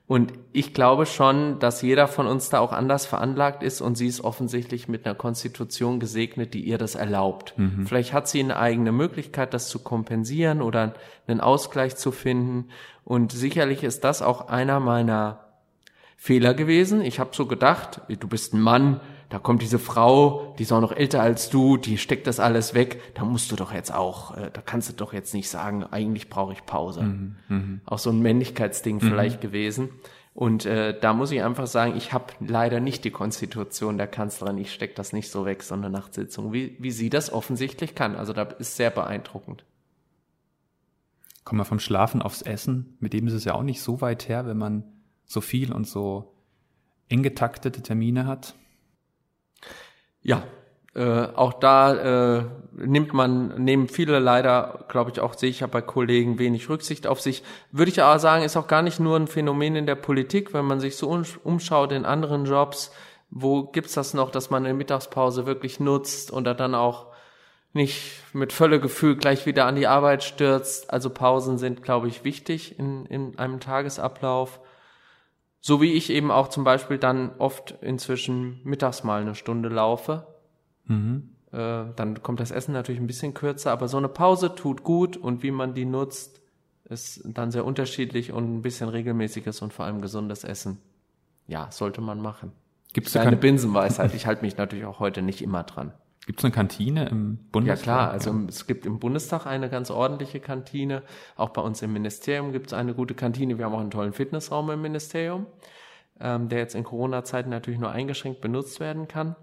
Und ich glaube schon, dass jeder von uns da auch anders veranlagt ist und sie ist offensichtlich mit einer Konstitution gesegnet, die ihr das erlaubt. Mhm. Vielleicht hat sie eine eigene Möglichkeit, das zu kompensieren oder einen Ausgleich zu finden. Und sicherlich ist das auch einer meiner Fehler gewesen. Ich habe so gedacht, du bist ein Mann, da kommt diese Frau, die ist auch noch älter als du, die steckt das alles weg, da musst du doch jetzt auch, äh, da kannst du doch jetzt nicht sagen, eigentlich brauche ich Pause. Mhm, mh. Auch so ein Männlichkeitsding mhm. vielleicht gewesen. Und äh, da muss ich einfach sagen, ich habe leider nicht die Konstitution der Kanzlerin, ich stecke das nicht so weg, so eine Nachtsitzung, wie, wie sie das offensichtlich kann. Also da ist sehr beeindruckend. Kommen wir vom Schlafen aufs Essen, mit dem ist es ja auch nicht so weit her, wenn man so viel und so eng getaktete Termine hat. Ja, äh, auch da äh, nimmt man, nehmen viele leider, glaube ich, auch sehe ich ja bei Kollegen wenig Rücksicht auf sich. Würde ich aber sagen, ist auch gar nicht nur ein Phänomen in der Politik, wenn man sich so umschaut in anderen Jobs, wo gibt's das noch, dass man eine Mittagspause wirklich nutzt und dann auch nicht mit Völlegefühl gleich wieder an die Arbeit stürzt. Also Pausen sind, glaube ich, wichtig in, in einem Tagesablauf. So wie ich eben auch zum Beispiel dann oft inzwischen mittags mal eine Stunde laufe. Mhm. Äh, dann kommt das Essen natürlich ein bisschen kürzer, aber so eine Pause tut gut und wie man die nutzt, ist dann sehr unterschiedlich und ein bisschen regelmäßiges und vor allem gesundes Essen. Ja, sollte man machen. Gibt es eine Binsenweisheit? Ich halte mich natürlich auch heute nicht immer dran. Gibt es eine Kantine im Bundestag? Ja klar, also es gibt im Bundestag eine ganz ordentliche Kantine. Auch bei uns im Ministerium gibt es eine gute Kantine. Wir haben auch einen tollen Fitnessraum im Ministerium, ähm, der jetzt in Corona-Zeiten natürlich nur eingeschränkt benutzt werden kann.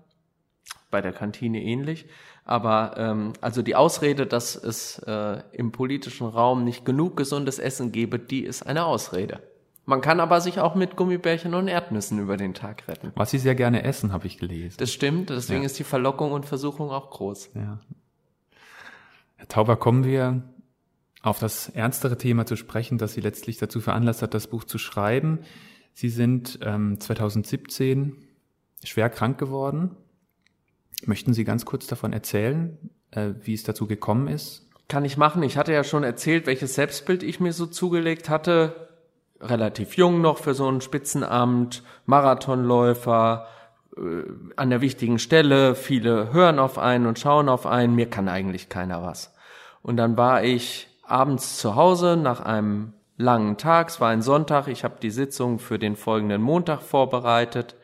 Bei der Kantine ähnlich. Aber ähm, also die Ausrede, dass es äh, im politischen Raum nicht genug gesundes Essen gebe, die ist eine Ausrede. Man kann aber sich auch mit Gummibärchen und Erdnüssen über den Tag retten. Was Sie sehr gerne essen, habe ich gelesen. Das stimmt, deswegen ja. ist die Verlockung und Versuchung auch groß. Ja. Herr Tauber, kommen wir auf das ernstere Thema zu sprechen, das Sie letztlich dazu veranlasst hat, das Buch zu schreiben. Sie sind ähm, 2017 schwer krank geworden. Möchten Sie ganz kurz davon erzählen, äh, wie es dazu gekommen ist? Kann ich machen. Ich hatte ja schon erzählt, welches Selbstbild ich mir so zugelegt hatte relativ jung noch für so ein Spitzenamt, Marathonläufer, äh, an der wichtigen Stelle, viele hören auf einen und schauen auf einen, mir kann eigentlich keiner was. Und dann war ich abends zu Hause nach einem langen Tag, es war ein Sonntag, ich habe die Sitzung für den folgenden Montag vorbereitet.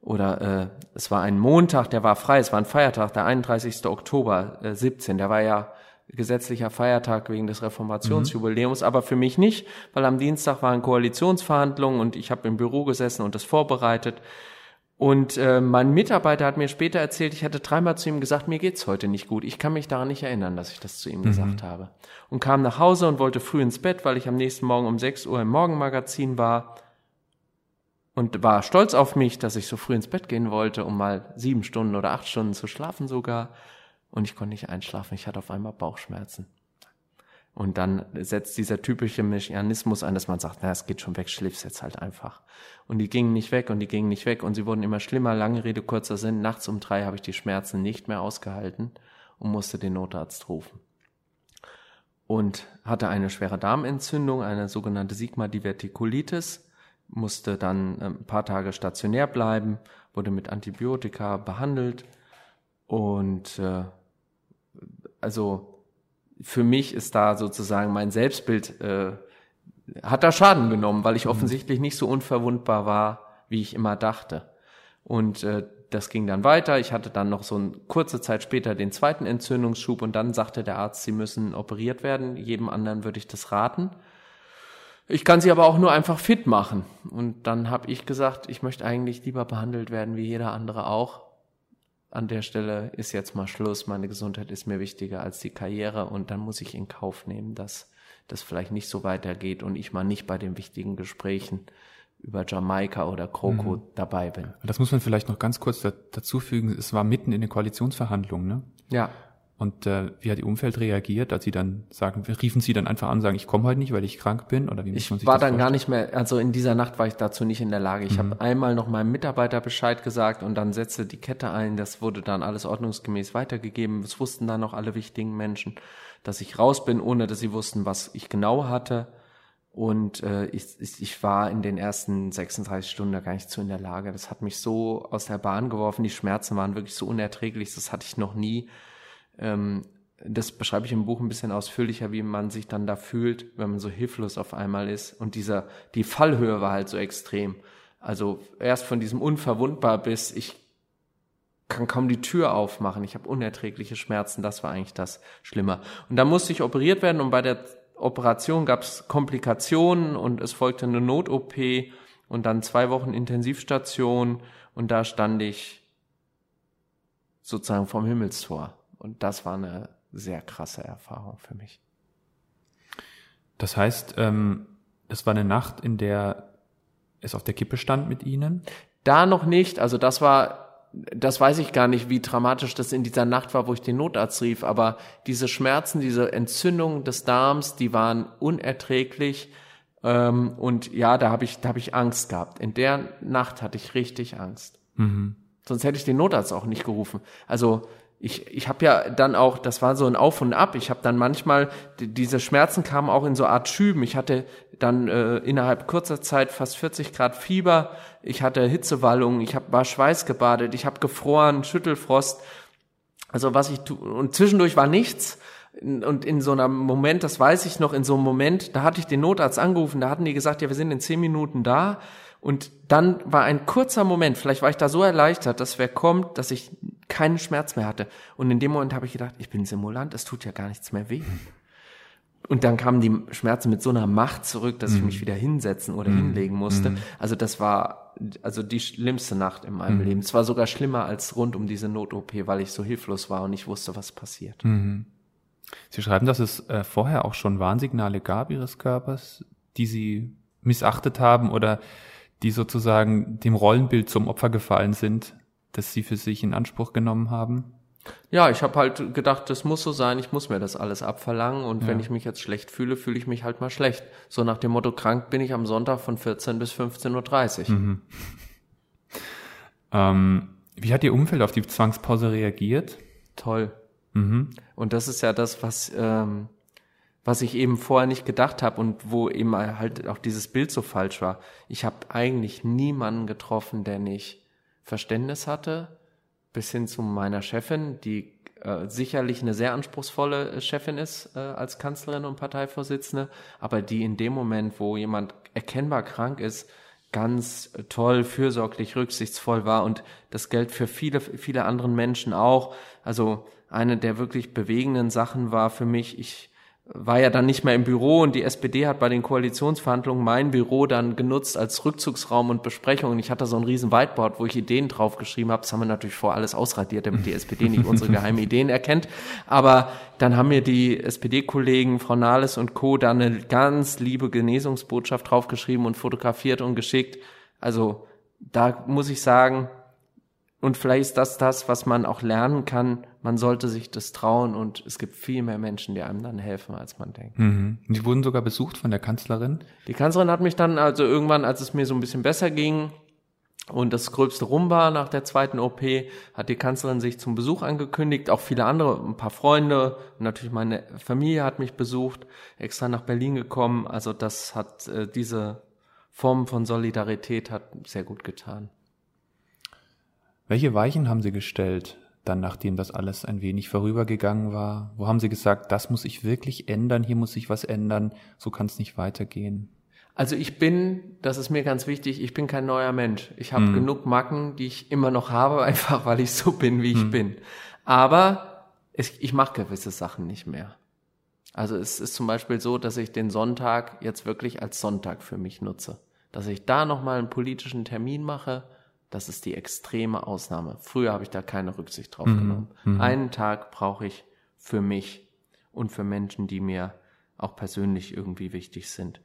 Oder äh, es war ein Montag, der war frei, es war ein Feiertag, der 31. Oktober äh, 17, der war ja gesetzlicher Feiertag wegen des Reformationsjubiläums, mhm. aber für mich nicht, weil am Dienstag waren Koalitionsverhandlungen und ich habe im Büro gesessen und das vorbereitet. Und äh, mein Mitarbeiter hat mir später erzählt, ich hatte dreimal zu ihm gesagt, mir geht's heute nicht gut. Ich kann mich daran nicht erinnern, dass ich das zu ihm mhm. gesagt habe. Und kam nach Hause und wollte früh ins Bett, weil ich am nächsten Morgen um 6 Uhr im Morgenmagazin war und war stolz auf mich, dass ich so früh ins Bett gehen wollte, um mal sieben Stunden oder acht Stunden zu schlafen sogar und ich konnte nicht einschlafen. Ich hatte auf einmal Bauchschmerzen. Und dann setzt dieser typische Mechanismus ein, dass man sagt, na, es geht schon weg, schläfst jetzt halt einfach. Und die gingen nicht weg und die gingen nicht weg und sie wurden immer schlimmer. Lange Rede, kurzer Sinn. Nachts um drei habe ich die Schmerzen nicht mehr ausgehalten und musste den Notarzt rufen. Und hatte eine schwere Darmentzündung, eine sogenannte Sigma-Divertikulitis, musste dann äh, ein paar Tage stationär bleiben, wurde mit Antibiotika behandelt und äh, also für mich ist da sozusagen mein Selbstbild äh, hat da Schaden genommen, weil ich mhm. offensichtlich nicht so unverwundbar war, wie ich immer dachte. Und äh, das ging dann weiter. Ich hatte dann noch so eine kurze Zeit später den zweiten Entzündungsschub und dann sagte der Arzt, sie müssen operiert werden. Jedem anderen würde ich das raten. Ich kann sie aber auch nur einfach fit machen. Und dann habe ich gesagt, ich möchte eigentlich lieber behandelt werden wie jeder andere auch an der Stelle ist jetzt mal Schluss, meine Gesundheit ist mir wichtiger als die Karriere und dann muss ich in Kauf nehmen, dass das vielleicht nicht so weitergeht und ich mal nicht bei den wichtigen Gesprächen über Jamaika oder Kroko mhm. dabei bin. Das muss man vielleicht noch ganz kurz dazu fügen. Es war mitten in den Koalitionsverhandlungen, ne? Ja. Und äh, wie hat Ihr Umfeld reagiert, als Sie dann sagen, riefen Sie dann einfach an, sagen, ich komme heute nicht, weil ich krank bin? Oder wie muss ich man sich war das dann vorstellen? gar nicht mehr, also in dieser Nacht war ich dazu nicht in der Lage. Ich mhm. habe einmal noch meinem Mitarbeiter Bescheid gesagt und dann setzte die Kette ein. Das wurde dann alles ordnungsgemäß weitergegeben. Es wussten dann noch alle wichtigen Menschen, dass ich raus bin, ohne dass sie wussten, was ich genau hatte. Und äh, ich, ich, ich war in den ersten 36 Stunden gar nicht zu in der Lage. Das hat mich so aus der Bahn geworfen. Die Schmerzen waren wirklich so unerträglich. Das hatte ich noch nie. Ähm, das beschreibe ich im Buch ein bisschen ausführlicher, wie man sich dann da fühlt, wenn man so hilflos auf einmal ist. Und dieser, die Fallhöhe war halt so extrem. Also erst von diesem unverwundbar bis ich kann kaum die Tür aufmachen. Ich habe unerträgliche Schmerzen. Das war eigentlich das Schlimme. Und da musste ich operiert werden und bei der Operation gab es Komplikationen und es folgte eine Not-OP und dann zwei Wochen Intensivstation und da stand ich sozusagen vom Himmelstor. Und das war eine sehr krasse Erfahrung für mich. Das heißt, ähm, es war eine Nacht, in der es auf der Kippe stand mit Ihnen? Da noch nicht. Also das war, das weiß ich gar nicht, wie dramatisch das in dieser Nacht war, wo ich den Notarzt rief. Aber diese Schmerzen, diese Entzündung des Darms, die waren unerträglich. Ähm, und ja, da habe ich, da habe ich Angst gehabt. In der Nacht hatte ich richtig Angst. Mhm. Sonst hätte ich den Notarzt auch nicht gerufen. Also ich, ich habe ja dann auch, das war so ein Auf und Ab. Ich habe dann manchmal, diese Schmerzen kamen auch in so Art Schüben. Ich hatte dann äh, innerhalb kurzer Zeit fast 40 Grad Fieber. Ich hatte Hitzewallungen. Ich hab, war schweißgebadet. Ich habe gefroren, Schüttelfrost. Also was ich tu und zwischendurch war nichts. Und in so einem Moment, das weiß ich noch, in so einem Moment, da hatte ich den Notarzt angerufen. Da hatten die gesagt, ja, wir sind in zehn Minuten da. Und dann war ein kurzer Moment, vielleicht war ich da so erleichtert, dass wer kommt, dass ich keinen Schmerz mehr hatte. Und in dem Moment habe ich gedacht, ich bin Simulant, es tut ja gar nichts mehr weh. Und dann kamen die Schmerzen mit so einer Macht zurück, dass ich mich wieder hinsetzen oder hinlegen musste. Also das war also die schlimmste Nacht in meinem Leben. Es war sogar schlimmer als rund um diese Not-OP, weil ich so hilflos war und nicht wusste, was passiert. Sie schreiben, dass es äh, vorher auch schon Warnsignale gab Ihres Körpers, die Sie missachtet haben oder die sozusagen dem Rollenbild zum Opfer gefallen sind, das sie für sich in Anspruch genommen haben? Ja, ich habe halt gedacht, das muss so sein, ich muss mir das alles abverlangen und ja. wenn ich mich jetzt schlecht fühle, fühle ich mich halt mal schlecht. So nach dem Motto, krank bin ich am Sonntag von 14 bis 15.30 Uhr. Mhm. Ähm, wie hat Ihr Umfeld auf die Zwangspause reagiert? Toll. Mhm. Und das ist ja das, was ähm, was ich eben vorher nicht gedacht habe und wo eben halt auch dieses Bild so falsch war. Ich habe eigentlich niemanden getroffen, der nicht Verständnis hatte, bis hin zu meiner Chefin, die äh, sicherlich eine sehr anspruchsvolle äh, Chefin ist äh, als Kanzlerin und Parteivorsitzende, aber die in dem Moment, wo jemand erkennbar krank ist, ganz toll, fürsorglich, rücksichtsvoll war und das gilt für viele, viele anderen Menschen auch. Also eine der wirklich bewegenden Sachen war für mich, ich war ja dann nicht mehr im Büro und die SPD hat bei den Koalitionsverhandlungen mein Büro dann genutzt als Rückzugsraum und Besprechung. Und ich hatte so ein riesen Whiteboard, wo ich Ideen draufgeschrieben habe. Das haben wir natürlich vor alles ausradiert, damit die SPD nicht unsere geheimen Ideen erkennt. Aber dann haben mir die SPD-Kollegen, Frau Nahles und Co. da eine ganz liebe Genesungsbotschaft draufgeschrieben und fotografiert und geschickt. Also da muss ich sagen, und vielleicht ist das das, was man auch lernen kann. Man sollte sich das trauen und es gibt viel mehr Menschen, die einem dann helfen, als man denkt. Mhm. Die wurden sogar besucht von der Kanzlerin? Die Kanzlerin hat mich dann also irgendwann, als es mir so ein bisschen besser ging und das Gröbste rum war nach der zweiten OP, hat die Kanzlerin sich zum Besuch angekündigt. Auch viele andere, ein paar Freunde, natürlich meine Familie hat mich besucht, extra nach Berlin gekommen. Also das hat äh, diese Form von Solidarität hat sehr gut getan. Welche Weichen haben Sie gestellt, dann nachdem das alles ein wenig vorübergegangen war? Wo haben Sie gesagt, das muss ich wirklich ändern, hier muss ich was ändern, so kann es nicht weitergehen? Also ich bin, das ist mir ganz wichtig, ich bin kein neuer Mensch. Ich habe hm. genug Macken, die ich immer noch habe, einfach weil ich so bin, wie hm. ich bin. Aber es, ich mache gewisse Sachen nicht mehr. Also es ist zum Beispiel so, dass ich den Sonntag jetzt wirklich als Sonntag für mich nutze. Dass ich da nochmal einen politischen Termin mache, das ist die extreme Ausnahme. Früher habe ich da keine Rücksicht drauf mhm. genommen. Mhm. Einen Tag brauche ich für mich und für Menschen, die mir auch persönlich irgendwie wichtig sind.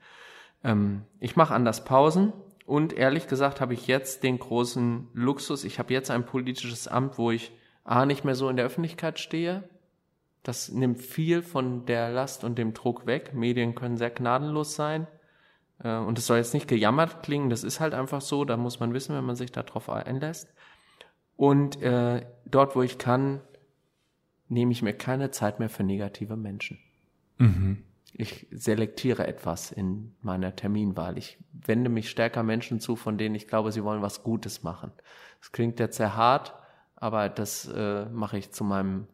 Ähm, ich mache anders Pausen und ehrlich gesagt habe ich jetzt den großen Luxus. Ich habe jetzt ein politisches Amt, wo ich A nicht mehr so in der Öffentlichkeit stehe. Das nimmt viel von der Last und dem Druck weg. Medien können sehr gnadenlos sein. Äh, und es soll jetzt nicht gejammert klingen, das ist halt einfach so, da muss man wissen, wenn man sich darauf einlässt. Und äh, dort, wo ich kann, nehme ich mir keine Zeit mehr für negative Menschen. Mhm. Ich selektiere etwas in meiner Terminwahl. Ich wende mich stärker Menschen zu, von denen ich glaube, sie wollen was Gutes machen. Das klingt jetzt sehr hart, aber das äh, mache ich zu meinem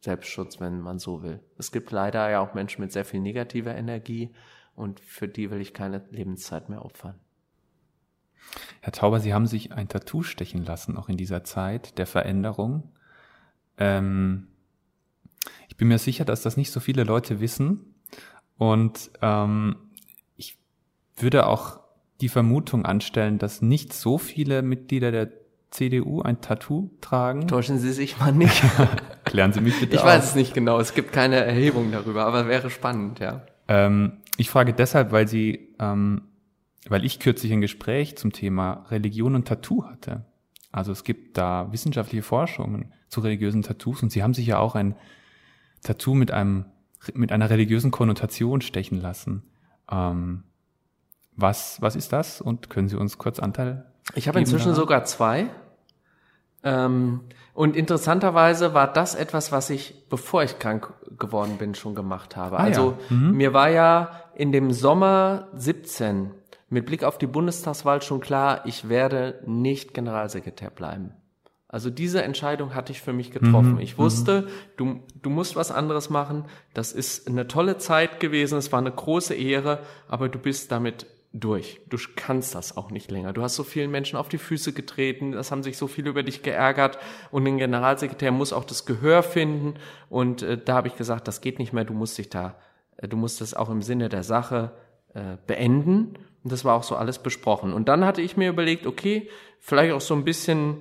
Selbstschutz, wenn man so will. Es gibt leider ja auch Menschen mit sehr viel negativer Energie und für die will ich keine Lebenszeit mehr opfern. Herr Tauber, Sie haben sich ein Tattoo stechen lassen, auch in dieser Zeit der Veränderung. Ähm, ich bin mir sicher, dass das nicht so viele Leute wissen. Und ähm, ich würde auch die Vermutung anstellen, dass nicht so viele Mitglieder der CDU ein Tattoo tragen. Täuschen Sie sich mal nicht. Klären Sie mich bitte Ich weiß es nicht genau, es gibt keine Erhebung darüber, aber wäre spannend, ja. Ähm, ich frage deshalb, weil Sie, ähm, weil ich kürzlich ein Gespräch zum Thema Religion und Tattoo hatte. Also es gibt da wissenschaftliche Forschungen zu religiösen Tattoos und Sie haben sich ja auch ein Tattoo mit einem mit einer religiösen Konnotation stechen lassen. Ähm, was was ist das und können Sie uns kurz Anteil? Ich habe inzwischen daran? sogar zwei. Ähm, und interessanterweise war das etwas, was ich, bevor ich krank geworden bin, schon gemacht habe. Ah, also ja. Mhm. mir war ja in dem Sommer 17 mit Blick auf die Bundestagswahl schon klar, ich werde nicht Generalsekretär bleiben. Also diese Entscheidung hatte ich für mich getroffen. Mhm. Ich wusste, du, du musst was anderes machen. Das ist eine tolle Zeit gewesen. Es war eine große Ehre, aber du bist damit durch. Du kannst das auch nicht länger. Du hast so vielen Menschen auf die Füße getreten. Es haben sich so viele über dich geärgert. Und ein Generalsekretär muss auch das Gehör finden. Und äh, da habe ich gesagt, das geht nicht mehr. Du musst dich da, äh, du musst das auch im Sinne der Sache äh, beenden. Und das war auch so alles besprochen. Und dann hatte ich mir überlegt, okay, vielleicht auch so ein bisschen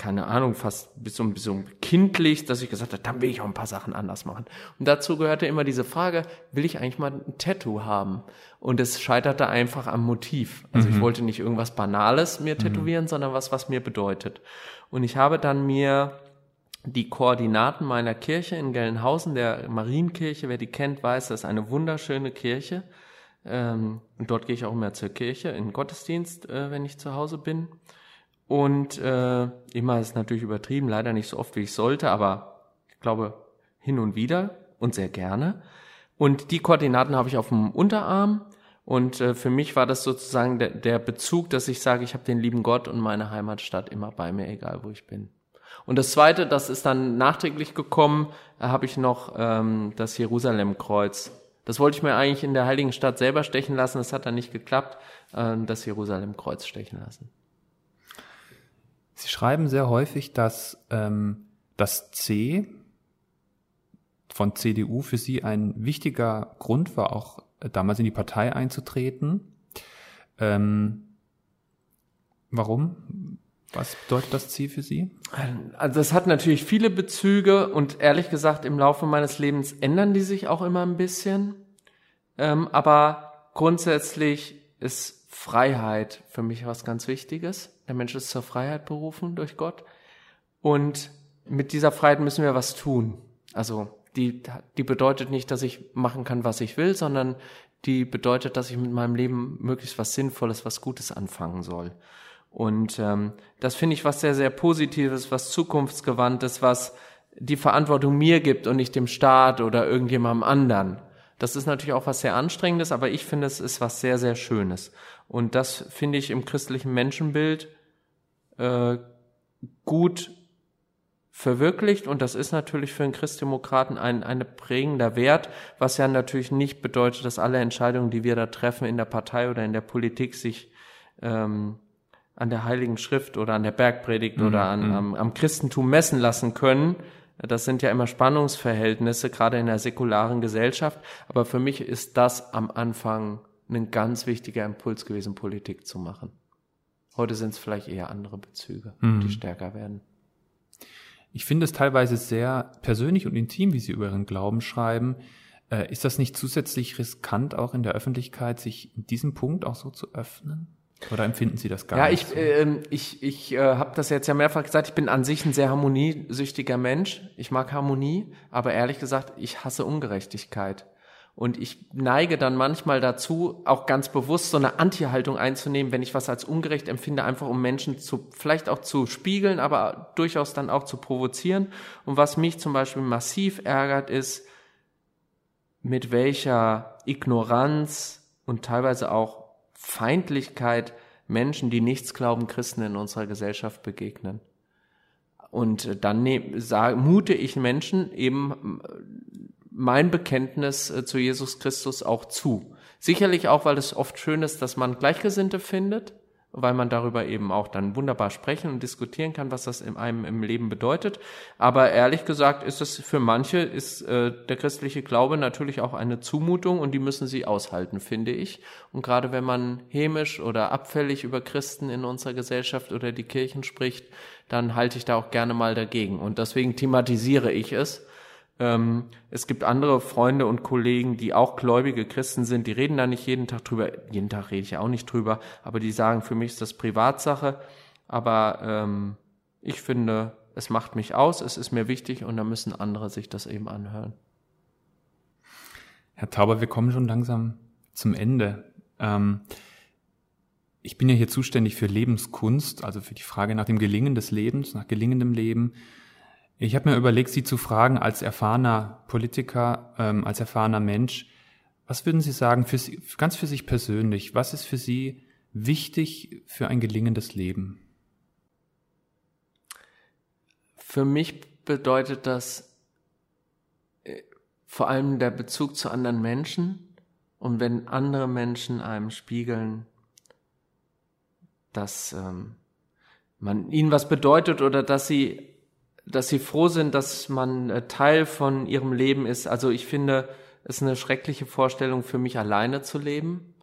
keine Ahnung, fast bis so, bis kindlich, dass ich gesagt habe, dann will ich auch ein paar Sachen anders machen. Und dazu gehörte immer diese Frage, will ich eigentlich mal ein Tattoo haben? Und es scheiterte einfach am Motiv. Also ich wollte nicht irgendwas Banales mir tätowieren, sondern was, was mir bedeutet. Und ich habe dann mir die Koordinaten meiner Kirche in Gelnhausen, der Marienkirche, wer die kennt, weiß, das ist eine wunderschöne Kirche. Ähm, und dort gehe ich auch immer zur Kirche, in Gottesdienst, äh, wenn ich zu Hause bin. Und äh, immer ist natürlich übertrieben, leider nicht so oft, wie ich sollte, aber ich glaube hin und wieder und sehr gerne. Und die Koordinaten habe ich auf dem Unterarm. Und äh, für mich war das sozusagen der, der Bezug, dass ich sage, ich habe den lieben Gott und meine Heimatstadt immer bei mir, egal wo ich bin. Und das Zweite, das ist dann nachträglich gekommen, da habe ich noch ähm, das Jerusalemkreuz. Das wollte ich mir eigentlich in der Heiligen Stadt selber stechen lassen, das hat dann nicht geklappt, äh, das Jerusalemkreuz stechen lassen. Sie schreiben sehr häufig, dass ähm, das C von CDU für Sie ein wichtiger Grund war, auch damals in die Partei einzutreten. Ähm, warum? Was bedeutet das C für Sie? Also das hat natürlich viele Bezüge und ehrlich gesagt im Laufe meines Lebens ändern die sich auch immer ein bisschen. Ähm, aber grundsätzlich ist Freiheit für mich was ganz Wichtiges. Der Mensch ist zur Freiheit berufen durch Gott. Und mit dieser Freiheit müssen wir was tun. Also die, die bedeutet nicht, dass ich machen kann, was ich will, sondern die bedeutet, dass ich mit meinem Leben möglichst was Sinnvolles, was Gutes anfangen soll. Und ähm, das finde ich was sehr, sehr Positives, was Zukunftsgewandtes, was die Verantwortung mir gibt und nicht dem Staat oder irgendjemandem anderen. Das ist natürlich auch was sehr Anstrengendes, aber ich finde, es ist was sehr, sehr Schönes. Und das finde ich im christlichen Menschenbild äh, gut verwirklicht und das ist natürlich für einen Christdemokraten ein, ein prägender Wert, was ja natürlich nicht bedeutet, dass alle Entscheidungen, die wir da treffen in der Partei oder in der Politik, sich ähm, an der Heiligen Schrift oder an der Bergpredigt Mhm, oder an, am, am Christentum messen lassen können. Das sind ja immer Spannungsverhältnisse, gerade in der säkularen Gesellschaft. Aber für mich ist das am Anfang ein ganz wichtiger Impuls gewesen, Politik zu machen. Heute sind es vielleicht eher andere Bezüge, Mhm. die stärker werden. Ich finde es teilweise sehr persönlich und intim, wie Sie über Ihren Glauben schreiben. Äh, ist das nicht zusätzlich riskant, auch in der Öffentlichkeit, sich in diesem Punkt auch so zu öffnen? Oder empfinden Sie das gar Ja, nicht? ich, so? ähm, ich, ich äh, habe das jetzt ja mehrfach gesagt, ich bin an sich ein sehr harmoniesüchtiger Mensch. Ich mag Harmonie, aber ehrlich gesagt, ich hasse Ungerechtigkeit. Und ich neige dann manchmal dazu, auch ganz bewusst so eine Anti-Haltung einzunehmen, wenn ich was als ungerecht empfinde, einfach um Menschen zu, vielleicht auch zu spiegeln, aber durchaus dann auch zu provozieren. Und was mich zum Beispiel massiv ärgert, ist, mit welcher Ignoranz und teilweise auch Feindlichkeit Menschen, die nichts glauben, Christen in unserer Gesellschaft begegnen. Und dann ne, sag, mute ich Menschen eben äh, mein Bekenntnis äh, zu Jesus Christus auch zu. Sicherlich auch, weil es oft schön ist, dass man Gleichgesinnte findet, weil man darüber eben auch dann wunderbar sprechen und diskutieren kann, was das in einem im Leben bedeutet. Aber ehrlich gesagt ist es für manche ist äh, der christliche Glaube natürlich auch eine Zumutung und die müssen sie aushalten, finde ich. Und gerade wenn man hämisch oder abfällig über Christen in unserer Gesellschaft oder die Kirchen spricht, dann halte ich da auch gerne mal dagegen. Und deswegen thematisiere ich es ähm, es gibt andere Freunde und Kollegen, die auch gläubige Christen sind, die reden da nicht jeden Tag drüber. Jeden Tag rede ich auch nicht drüber, aber die sagen, für mich ist das Privatsache. Aber ähm, ich finde, es macht mich aus, es ist mir wichtig und da müssen andere sich das eben anhören. Herr Tauber, wir kommen schon langsam zum Ende. Ähm, ich bin ja hier zuständig für Lebenskunst, also für die Frage nach dem Gelingen des Lebens, nach gelingendem Leben. Ich habe mir überlegt, Sie zu fragen als erfahrener Politiker, ähm, als erfahrener Mensch, was würden Sie sagen, für Sie, ganz für sich persönlich, was ist für Sie wichtig für ein gelingendes Leben? Für mich bedeutet das äh, vor allem der Bezug zu anderen Menschen und wenn andere Menschen einem spiegeln, dass ähm, man ihnen was bedeutet oder dass sie dass sie froh sind, dass man äh, Teil von ihrem Leben ist. Also ich finde, es ist eine schreckliche Vorstellung für mich, alleine zu leben.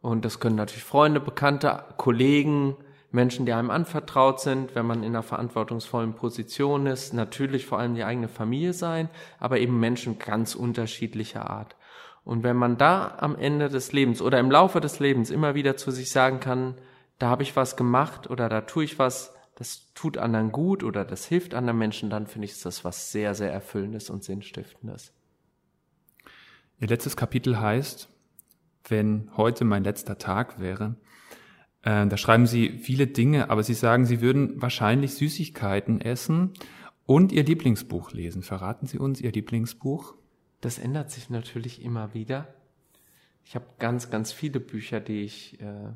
Und das können natürlich Freunde, Bekannte, Kollegen, Menschen, die einem anvertraut sind, wenn man in einer verantwortungsvollen Position ist, natürlich vor allem die eigene Familie sein, aber eben Menschen ganz unterschiedlicher Art. Und wenn man da am Ende des Lebens oder im Laufe des Lebens immer wieder zu sich sagen kann, da habe ich was gemacht oder da tue ich was, das tut anderen gut oder das hilft anderen Menschen, dann finde ich das was sehr, sehr Erfüllendes und Sinnstiftendes. Ihr letztes Kapitel heißt, wenn heute mein letzter Tag wäre, äh, da schreiben Sie viele Dinge, aber Sie sagen, Sie würden wahrscheinlich Süßigkeiten essen und Ihr Lieblingsbuch lesen. Verraten Sie uns Ihr Lieblingsbuch? Das ändert sich natürlich immer wieder. Ich habe ganz, ganz viele Bücher, die ich äh,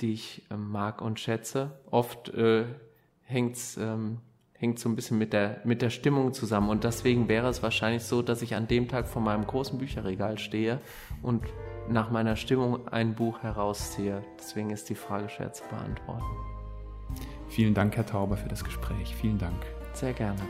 die ich äh, mag und schätze. Oft äh, hängt's ähm, hängt so ein bisschen mit der, mit der Stimmung zusammen. Und deswegen wäre es wahrscheinlich so, dass ich an dem Tag vor meinem großen Bücherregal stehe und nach meiner Stimmung ein Buch herausziehe. Deswegen ist die Frage schwer zu beantworten. Vielen Dank, Herr Tauber, für das Gespräch. Vielen Dank. Sehr gerne.